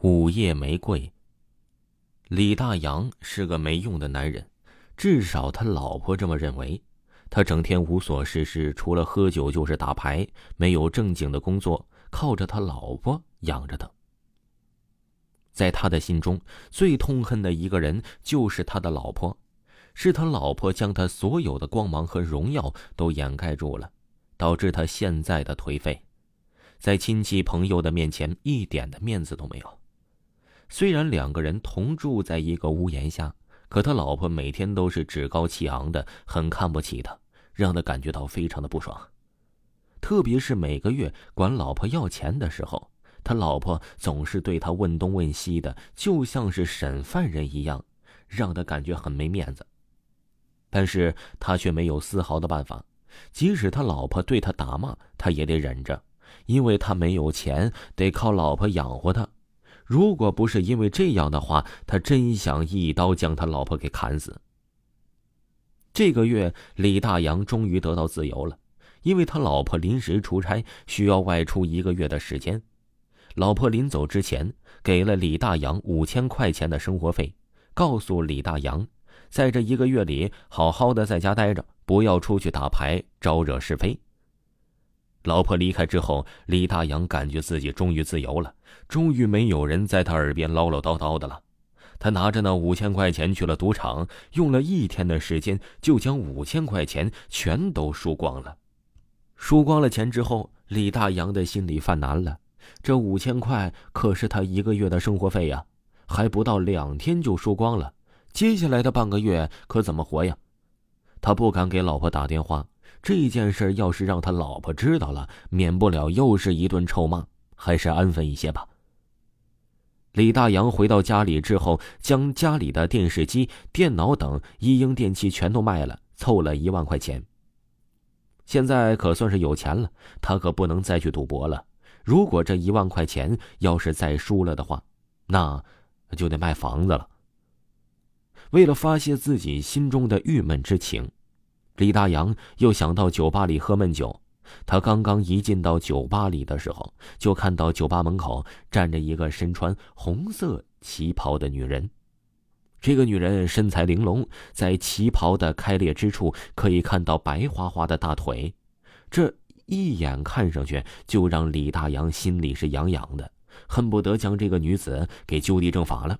午夜玫瑰。李大洋是个没用的男人，至少他老婆这么认为。他整天无所事事，除了喝酒就是打牌，没有正经的工作，靠着他老婆养着他。在他的心中，最痛恨的一个人就是他的老婆，是他老婆将他所有的光芒和荣耀都掩盖住了，导致他现在的颓废，在亲戚朋友的面前一点的面子都没有。虽然两个人同住在一个屋檐下，可他老婆每天都是趾高气昂的，很看不起他，让他感觉到非常的不爽。特别是每个月管老婆要钱的时候，他老婆总是对他问东问西的，就像是审犯人一样，让他感觉很没面子。但是他却没有丝毫的办法，即使他老婆对他打骂，他也得忍着，因为他没有钱，得靠老婆养活他。如果不是因为这样的话，他真想一刀将他老婆给砍死。这个月，李大洋终于得到自由了，因为他老婆临时出差，需要外出一个月的时间。老婆临走之前，给了李大洋五千块钱的生活费，告诉李大洋，在这一个月里，好好的在家待着，不要出去打牌，招惹是非。老婆离开之后，李大洋感觉自己终于自由了，终于没有人在他耳边唠唠叨叨的了。他拿着那五千块钱去了赌场，用了一天的时间就将五千块钱全都输光了。输光了钱之后，李大洋的心里犯难了。这五千块可是他一个月的生活费呀，还不到两天就输光了，接下来的半个月可怎么活呀？他不敢给老婆打电话。这件事要是让他老婆知道了，免不了又是一顿臭骂，还是安分一些吧。李大洋回到家里之后，将家里的电视机、电脑等一应电器全都卖了，凑了一万块钱。现在可算是有钱了，他可不能再去赌博了。如果这一万块钱要是再输了的话，那就得卖房子了。为了发泄自己心中的郁闷之情。李大洋又想到酒吧里喝闷酒，他刚刚一进到酒吧里的时候，就看到酒吧门口站着一个身穿红色旗袍的女人。这个女人身材玲珑，在旗袍的开裂之处可以看到白花花的大腿，这一眼看上去就让李大洋心里是痒痒的，恨不得将这个女子给就地正法了。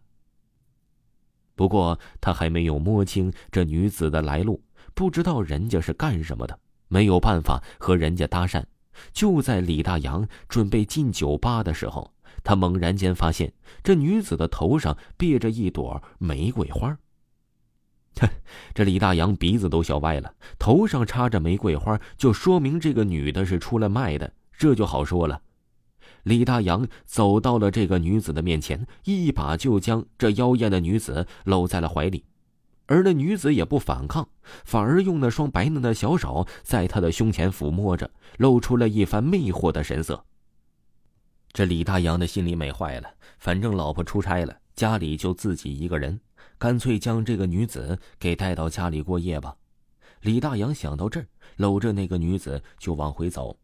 不过他还没有摸清这女子的来路。不知道人家是干什么的，没有办法和人家搭讪。就在李大洋准备进酒吧的时候，他猛然间发现这女子的头上别着一朵玫瑰花。哼，这李大洋鼻子都笑歪了。头上插着玫瑰花，就说明这个女的是出来卖的，这就好说了。李大洋走到了这个女子的面前，一把就将这妖艳的女子搂在了怀里。而那女子也不反抗，反而用那双白嫩的小手在他的胸前抚摸着，露出了一番魅惑的神色。这李大洋的心里美坏了，反正老婆出差了，家里就自己一个人，干脆将这个女子给带到家里过夜吧。李大洋想到这儿，搂着那个女子就往回走。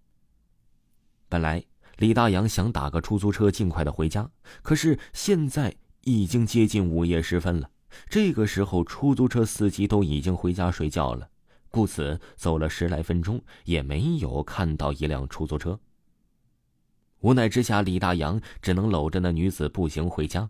本来李大洋想打个出租车尽快的回家，可是现在已经接近午夜时分了。这个时候，出租车司机都已经回家睡觉了，故此走了十来分钟也没有看到一辆出租车。无奈之下，李大洋只能搂着那女子步行回家。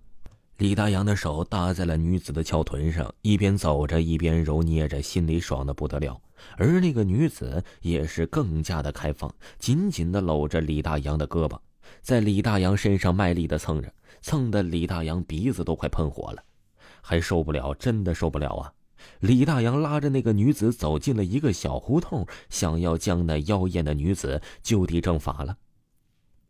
李大洋的手搭在了女子的翘臀上，一边走着一边揉捏着，心里爽的不得了。而那个女子也是更加的开放，紧紧的搂着李大洋的胳膊，在李大洋身上卖力的蹭着，蹭的李大洋鼻子都快喷火了。还受不了，真的受不了啊！李大洋拉着那个女子走进了一个小胡同，想要将那妖艳的女子就地正法了。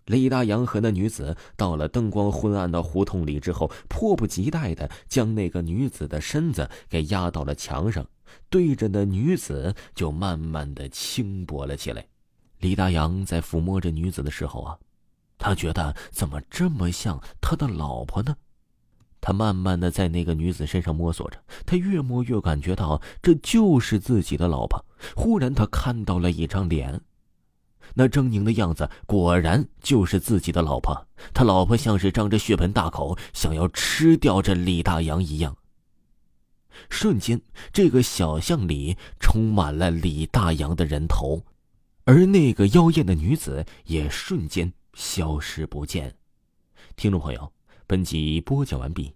李大洋和那女子到了灯光昏暗的胡同里之后，迫不及待的将那个女子的身子给压到了墙上，对着那女子就慢慢的轻薄了起来。李大洋在抚摸着女子的时候啊，他觉得怎么这么像他的老婆呢？他慢慢的在那个女子身上摸索着，他越摸越感觉到这就是自己的老婆。忽然，他看到了一张脸，那狰狞的样子果然就是自己的老婆。他老婆像是张着血盆大口，想要吃掉这李大洋一样。瞬间，这个小巷里充满了李大洋的人头，而那个妖艳的女子也瞬间消失不见。听众朋友，本集播讲完毕，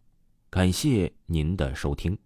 感谢您的收听。